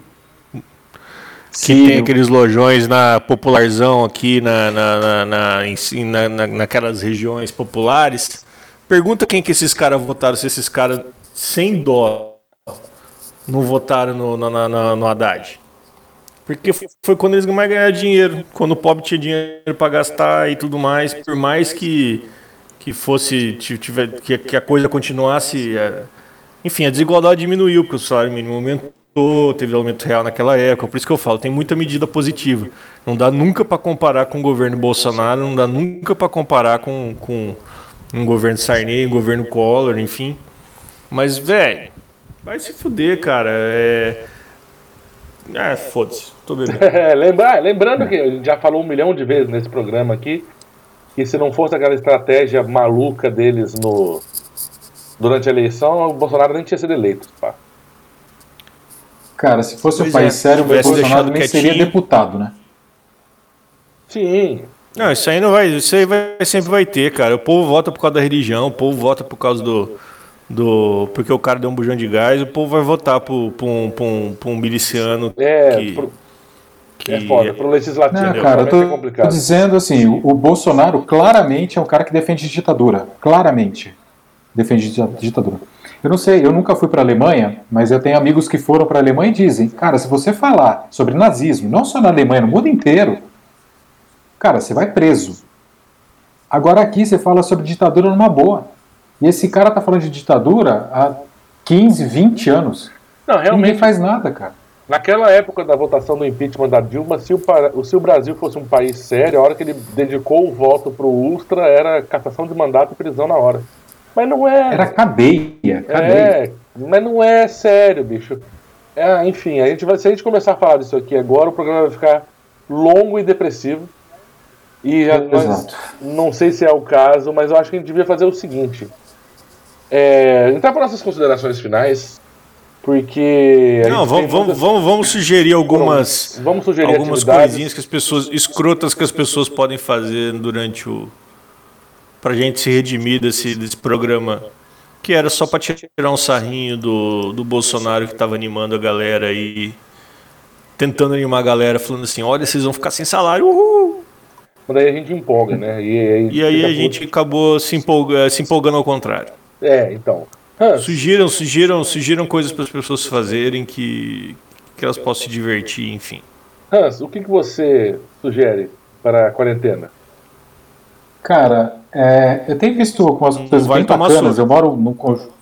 que tem Sírio. aqueles lojões na popularzão aqui na, na, na, na- em na- na- naquelas regiões populares. Pergunta quem que esses caras votaram, se esses caras sem dó não votaram no, no, no Haddad. Porque foi quando eles mais ganharam dinheiro, quando o pobre tinha dinheiro para gastar e tudo mais, por mais que, que fosse ti- tiver, que, que a coisa continuasse. é, enfim, a desigualdade diminuiu, porque o salário mínimo aumentou, teve aumento real naquela época, por isso que eu falo, tem muita medida positiva. Não dá nunca para comparar com o governo Bolsonaro, não dá nunca para comparar com, com um governo Sarney, um governo Collor, enfim. Mas, velho, vai se fuder, cara. É, É, foda-se, tô bebendo. É, lembrar, lembrando que a gente já falou um milhão de vezes nesse programa aqui que se não fosse aquela estratégia maluca deles no durante a eleição, o Bolsonaro nem tinha sido eleito. Pá. Cara, se fosse Pois um país é, sério, o Bolsonaro nem seria quietinho. deputado, né? Sim. Não, isso aí não vai. Isso aí vai, sempre vai ter, cara. O povo vota por causa da religião, o povo vota por causa do. Do porque o cara deu um bujão de gás, o povo vai votar por, por, um, um, um miliciano É, que. pro- que é foda. Pro legislativo, Não, cara, eu tô, é tô dizendo assim, o, o Bolsonaro claramente é um cara que defende ditadura. Claramente. Defende dita- ditadura. Eu não sei, eu nunca fui para a Alemanha, mas eu tenho amigos que foram para a Alemanha e dizem, cara, se você falar sobre nazismo, não só na Alemanha, no mundo inteiro, cara, você vai preso. Agora aqui você fala sobre ditadura numa boa. E esse cara tá falando de ditadura há 15, 20 anos. Não, Ninguém realmente, faz nada, cara. naquela época da votação do impeachment da Dilma, se o, se o Brasil fosse um país sério, a hora que ele dedicou o voto pro Ustra era cassação de mandato e prisão na hora. Mas não é. Era cadeia, cadeia. É, mas não é sério, bicho. É, enfim, a gente vai, se a gente começar a falar disso aqui agora, o programa vai ficar longo e depressivo. E já nós- Exato. não sei se é o caso, mas eu acho que a gente devia fazer o seguinte: é, entrar para nossas considerações finais, porque. Não, vamos, muitas- vamos, vamos sugerir algumas, Vamos sugerir algumas coisinhas que as pessoas. escrotas que as pessoas podem fazer durante o. pra gente se redimir desse, desse programa. Que era só pra tirar um sarrinho do, do Bolsonaro que tava animando a galera e. Tentando animar a galera, falando assim: olha, vocês vão ficar sem salário, uhul! Daí a gente empolga, né? E, E aí fica a gente acabou se, empolga, se empolgando ao contrário. É, então. Sugiram, sugiram, sugiram coisas para as pessoas fazerem que, que elas possam se divertir, enfim. Hans, o que, que você sugere para a quarentena? Cara, é, eu tenho visto algumas coisas vai bem tomar bacanas. soro. Eu moro num conjunto.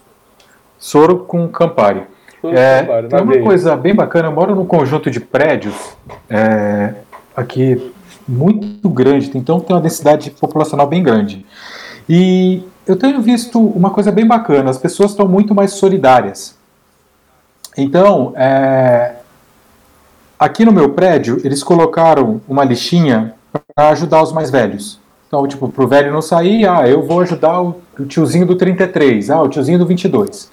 Soro com Campari. Soro É, Campari, tem uma veia. coisa bem bacana. Eu moro num conjunto de prédios é, aqui muito grande, então tem uma densidade populacional bem grande. E eu tenho visto uma coisa bem bacana. As pessoas estão muito mais solidárias. Então, é, aqui no meu prédio, eles colocaram uma lixinha para ajudar os mais velhos. Então, tipo, pro velho não sair, ah, eu vou ajudar o, tiozinho do 33, ah, o tiozinho do 22.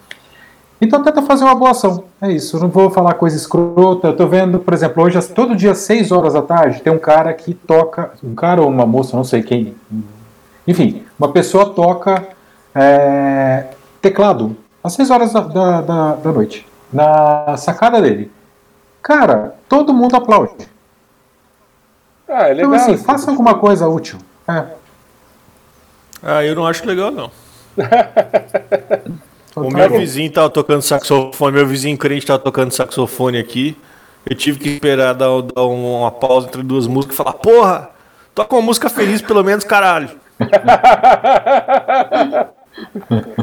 Então tenta fazer uma boa ação. É isso, não vou falar coisa escrota. Eu tô vendo, por exemplo, hoje, todo dia, às 6 horas da tarde, tem um cara que toca, um cara ou uma moça, não sei quem. Enfim, uma pessoa toca é, teclado às 6 horas da, da, da- noite, na sacada dele. Cara, todo mundo aplaude. Ah, é legal. Então, assim, esse faça alguma coisa útil. É. Ah, eu não acho legal, não. O meu vizinho tava tocando saxofone, meu vizinho crente tava tocando saxofone aqui. Eu tive que esperar dar, dar uma pausa entre duas músicas e falar, porra, toca uma música feliz pelo menos, caralho.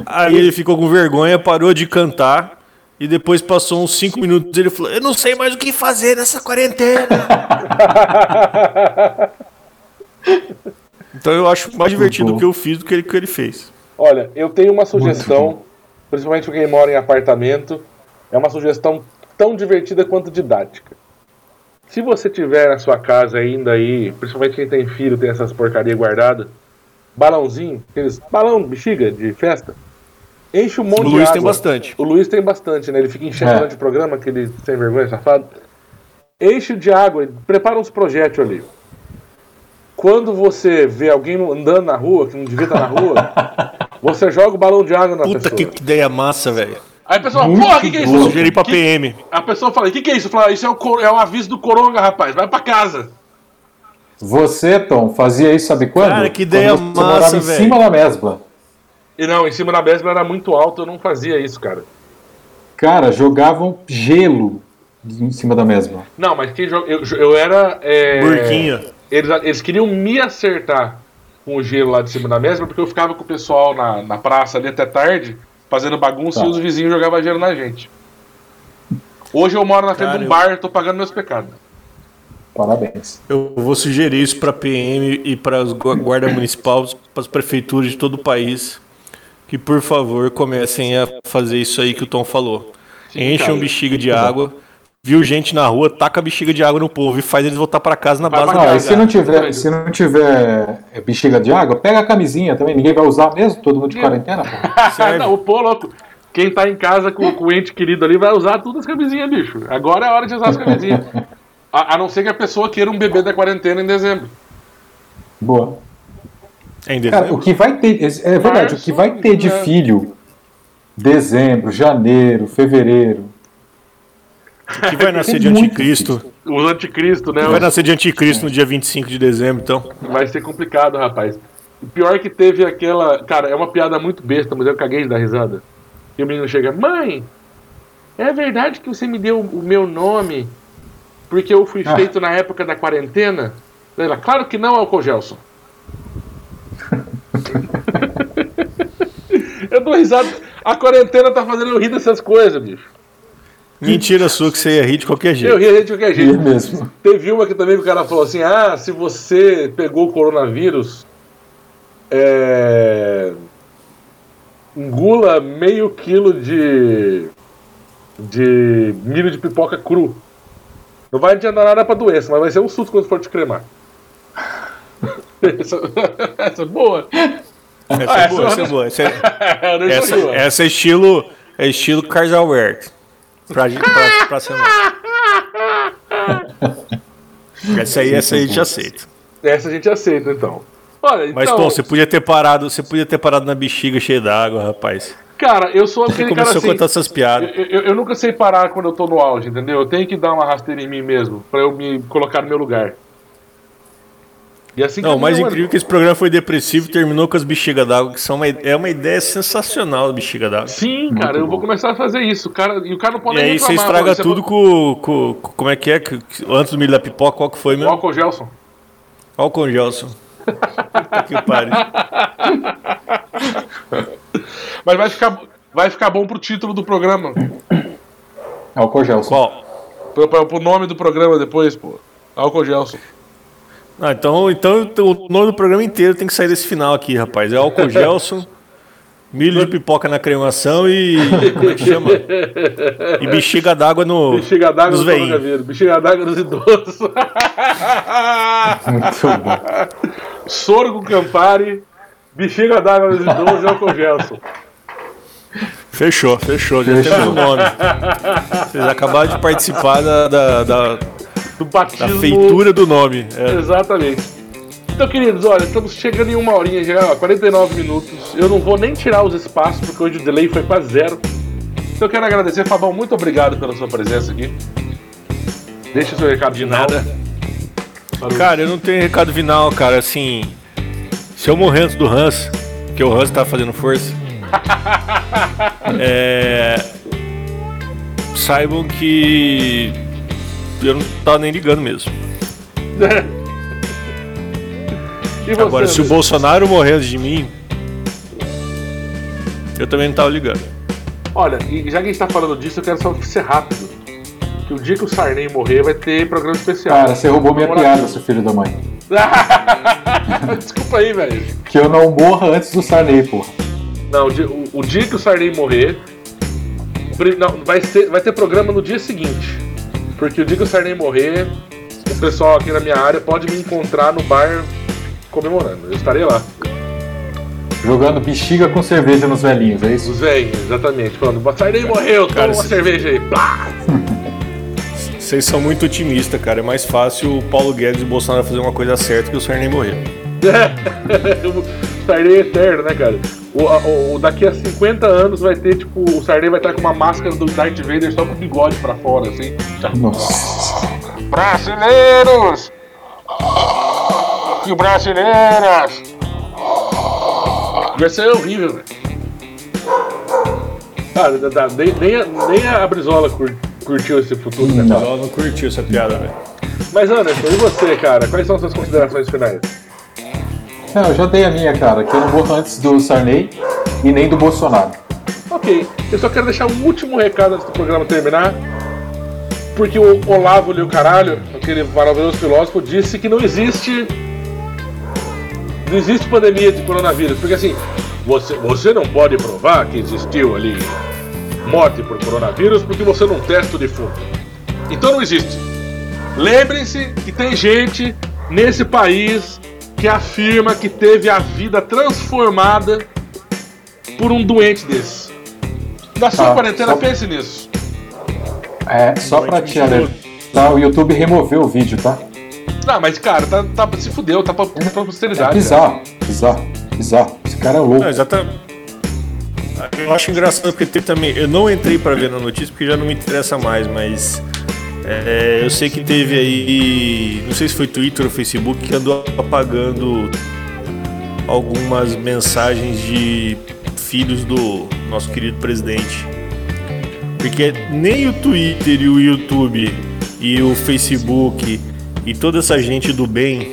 Aí ele ficou com vergonha, parou de cantar. E depois passou uns 5 minutos ele falou: Eu não sei mais o que fazer nessa quarentena. então eu acho mais divertido o que eu fiz do que ele, que ele fez. Olha, eu tenho uma sugestão, principalmente pra quem mora em apartamento, é uma sugestão tão divertida quanto didática. Se você tiver na sua casa ainda aí, principalmente quem tem filho, tem essas porcaria guardada, balãozinho, aqueles balão bexiga de festa, enche um monte O de Luiz água. tem bastante. O Luiz tem bastante, né? Ele fica enchendo É. durante o programa, aquele sem vergonha, safado. Enche de água, prepara uns projéteis ali. Quando você vê alguém andando na rua, que não devia estar na rua, você joga o balão de água na Puta pessoa. que ideia massa, velho. Aí a pessoa Muito porra, o que, que é isso? Sugerei pra Que- PM. A pessoa fala, o que, que é isso? Fala, isso é o, cor- é o aviso do Coronga, rapaz, vai pra casa. Você, Tom, fazia isso sabe quando? Cara, que ideia quando você massa, morava em velho. cima da mesbla. E não, em cima da mesma era muito alto, eu não fazia isso, cara. Cara, jogavam gelo em cima da mesma. Não, mas quem joga. Eu, eu era. É, Burquinha. Eles, eles queriam me acertar com o gelo lá de cima da mesma, porque eu ficava com o pessoal na, na praça ali até tarde, fazendo bagunça Tá. e os vizinhos jogavam gelo na gente. Hoje eu moro na frente Cara, de um eu- bar, tô pagando meus pecados. Parabéns. Eu vou sugerir isso pra PM e para os guarda municipal, para as prefeituras de todo o país, que por favor comecem a fazer isso aí que o Tom falou. Enchem cara. um bexiga de água, viu gente na rua, taca a bexiga de água no povo e faz eles voltar para casa na Vai base da e se não tiver, se não tiver é, bexiga de água, pega a camisinha também. Ninguém vai usar mesmo, todo mundo de quarentena. não, pô, louco. Quem tá em casa com, com o ente querido ali vai usar todas as camisinhas, bicho. Agora é hora de usar as camisinhas. A, a não ser que a pessoa queira um bebê da quarentena em dezembro. Boa. É em Cara, o dezembro. que vai ter, é verdade, o que vai ter de é. filho dezembro, janeiro, fevereiro. que vai nascer de é muito anticristo. Os anticristo, né? Vai nascer de anticristo no dia 25 de dezembro, então. Vai ser complicado, rapaz. O pior é que teve aquela. Cara, é uma piada muito besta, mas eu caguei de dar risada. E o menino chega: Mãe, é verdade que você me deu o meu nome porque eu fui Ah. feito na época da quarentena? Ela, claro que não, Alco Gelson. eu dou risada. A quarentena tá fazendo eu rir dessas coisas, bicho. Mentira sua que você ia rir de qualquer Eu jeito. ri de qualquer jeito. mesmo. Teve uma que também o cara falou assim: ah, se você pegou o coronavírus, é, engula meio quilo de, de milho de pipoca cru. Não vai adiantar nada pra doença, mas vai ser um susto quando for te cremar. essa, essa é boa. Essa Ah, é boa, essa- é boa. Essa é, essa, ó. essa é estilo. É estilo Carlos Alberto. Pra, gente- pra, pra ser Essa aí, essa aí a gente aceita. Essa a gente aceita, então. Olha, Mas, então, pô, você podia ter parado, você podia ter parado na bexiga cheia d'água, rapaz. Cara, eu sou Você aquele cara começou assim. a contar essas piadas. Eu, eu- eu nunca sei parar quando eu tô no auge, entendeu? Eu tenho que dar uma rasteira em mim mesmo, pra eu me colocar no meu lugar. E assim Não, o mais incrível é que esse programa foi depressivo e terminou com as bexigas d'água, que são uma, é uma ideia sensacional bexiga d'água. Sim, cara, eu bom. vou começar a fazer isso. O cara, e o cara não pode E aí você reclamar, estraga mano. Você tudo com, com, com- Como é que é? Que- Antes do milho da pipoca, qual que foi mesmo? álcool Gelson. Álcool Gelson. Puta que pariu. Mas vai ficar, vai ficar bom pro título do programa. Álcool Gelson. Qual? Pro, pro, pro nome do programa depois, pô. Álcool Gelson. Ah, então, então o nome do programa inteiro tem que sair desse final aqui, rapaz. É álcool Gelson, milho de pipoca na cremação e. Como é que chama? E bexiga d'água no. Bexiga d'água nos veinhos. Bexiga d'água dos idosos. Muito bom. Sorgo Campari. Bexiga d'água dos idosos e álcool Gelson. Fechou, fechou. Já Fechou. temos o nome. Vocês acabaram de participar da, da, da- Do da batismo. feitura do nome. É. Exatamente. Então, queridos, olha, estamos chegando em uma horinha já, ó, 49 minutos. Eu não vou nem tirar os espaços, porque hoje o delay foi quase zero. Então, eu quero agradecer, Fabão, muito obrigado pela sua presença aqui. Deixa o seu recado de nada. O- Cara, eu não tenho recado final, cara. Assim, se eu morrer antes do Hans, que o Hans tá fazendo força, é, saibam que eu não tava nem ligando mesmo. E você, Agora, se o? Bolsonaro morrer antes de mim, eu também não tava ligando. Olha, e já que a gente tá falando disso, eu quero só ser rápido. Que o dia que o Sarney morrer vai ter programa especial. Cara, você roubou minha piada, seu filho da mãe. Desculpa aí, velho. Que eu não morra antes do Sarney, porra. Não, o dia, o- o dia que o Sarney morrer. Não, vai, ser, vai ter programa no dia seguinte. Porque o dia que o Sarney morrer, o pessoal aqui na minha área pode me encontrar no bar comemorando. Eu estarei lá. Jogando bexiga com cerveja nos velhinhos, é isso? Os velhos, exatamente. Falando, o Sarney morreu, toma Cara, uma se- cerveja aí. Vocês são muito otimistas, cara. É mais fácil o Paulo Guedes e o Bolsonaro fazer uma coisa certa que o Sarney morrer. o Sarney é eterno, né, cara? O, a- o- o- daqui a 50 anos vai ter, tipo, o Sarney vai estar com uma máscara do Darth Vader só com o bigode pra fora, assim. Nossa. Brasileiros! E brasileiras! Vai ser horrível, velho. Cara, nem, nem, a, nem a Brizola cur- curtiu esse futuro, né? Não. Ela não curtiu essa piada, velho. Mas, Anderson, e você, cara? Quais são as suas considerações finais? Eu já dei a minha, cara, que eu não morro antes do Sarney e nem do Bolsonaro. Ok, eu só quero deixar um último recado antes do programa terminar. Porque o Olavo e o caralho, aquele maravilhoso filósofo, disse que não existe. Não existe pandemia de coronavírus. Porque assim, você, você não pode provar que existiu ali morte por coronavírus porque você não testa o defunto. Então não existe. Lembrem-se que tem gente nesse país que afirma que teve a vida transformada por um doente desse. Na sua Ah, quarentena, só- pense nisso. É, só pra te alertar, o YouTube removeu o vídeo, tá? Não, mas cara, tá, tá- se fudeu, tá pra, pra É posteridade. bizarro, bizarro, bizarro. Esse cara é louco. Não, exatamente. Eu acho engraçado porque teve também. Eu não entrei pra ver na notícia porque já não me interessa mais, mas. É, eu sei que teve aí. Não sei se foi Twitter ou Facebook que andou apagando algumas mensagens de filhos do nosso querido presidente. Porque nem o Twitter e o YouTube e o Facebook e toda essa gente do bem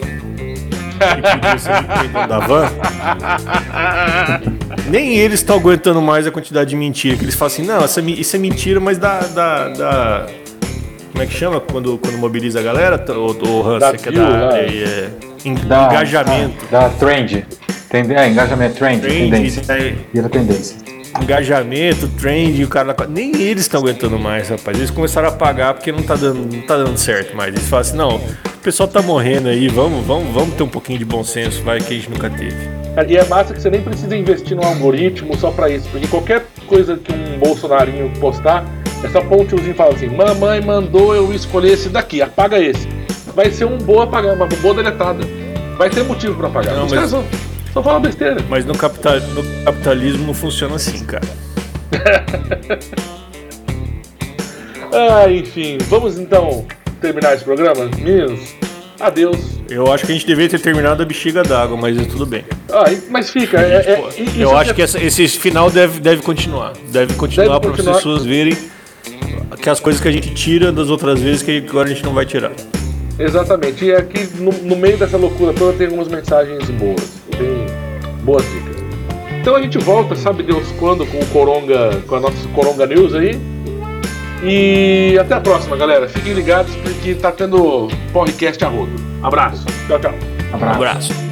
da van nem eles estão aguentando mais a quantidade de mentira. Que eles falam assim, não, mi- isso é mentira, mas dá, dá, dá- Como é que chama quando, quando mobiliza a galera? O, o Hans, Dá você que é view, da né? é, engajamento. Dá trend. Tende, é, engajamento, trend, Trend, tendência. é, Vira tendência. engajamento, trend, o cara. Nem eles estão aguentando mais, rapaz. Eles começaram a pagar porque não tá dando, não tá dando certo mais. Eles falam assim, não, o pessoal tá morrendo aí, vamos, vamos, vamos ter um pouquinho de bom senso, vai que a gente nunca teve. E é massa que você nem precisa investir num algoritmo só pra isso, porque qualquer coisa que um bolsonarinho postar, é só pôr um tiozinho e falar assim: Mamãe mandou eu escolher esse daqui, apaga esse. Vai ser um boa apagar, uma boa deletada. Vai ter motivo pra apagar. Não, Os mas- só, só falam besteira. Mas no, capital, no capitalismo não funciona assim, cara. Ah, enfim, vamos então terminar esse programa? Meninos, adeus. Eu acho que a gente deveria ter terminado a bexiga d'água, mas tudo bem. Ah, mas fica, é, é- eu é- acho que essa- esse final deve, deve continuar. Deve continuar para as pessoas verem que as coisas que a gente tira das outras vezes que agora a gente não vai tirar. Exatamente. E aqui no, no meio dessa loucura toda tem algumas mensagens boas. Tem boas dicas. Então a gente volta, sabe Deus quando, com o Coronga, com a nossa Coronga News aí. E até a próxima, galera. Fiquem ligados porque tá tendo podcast a rodo. Abraço. Tchau, tchau. Abraço. abraço.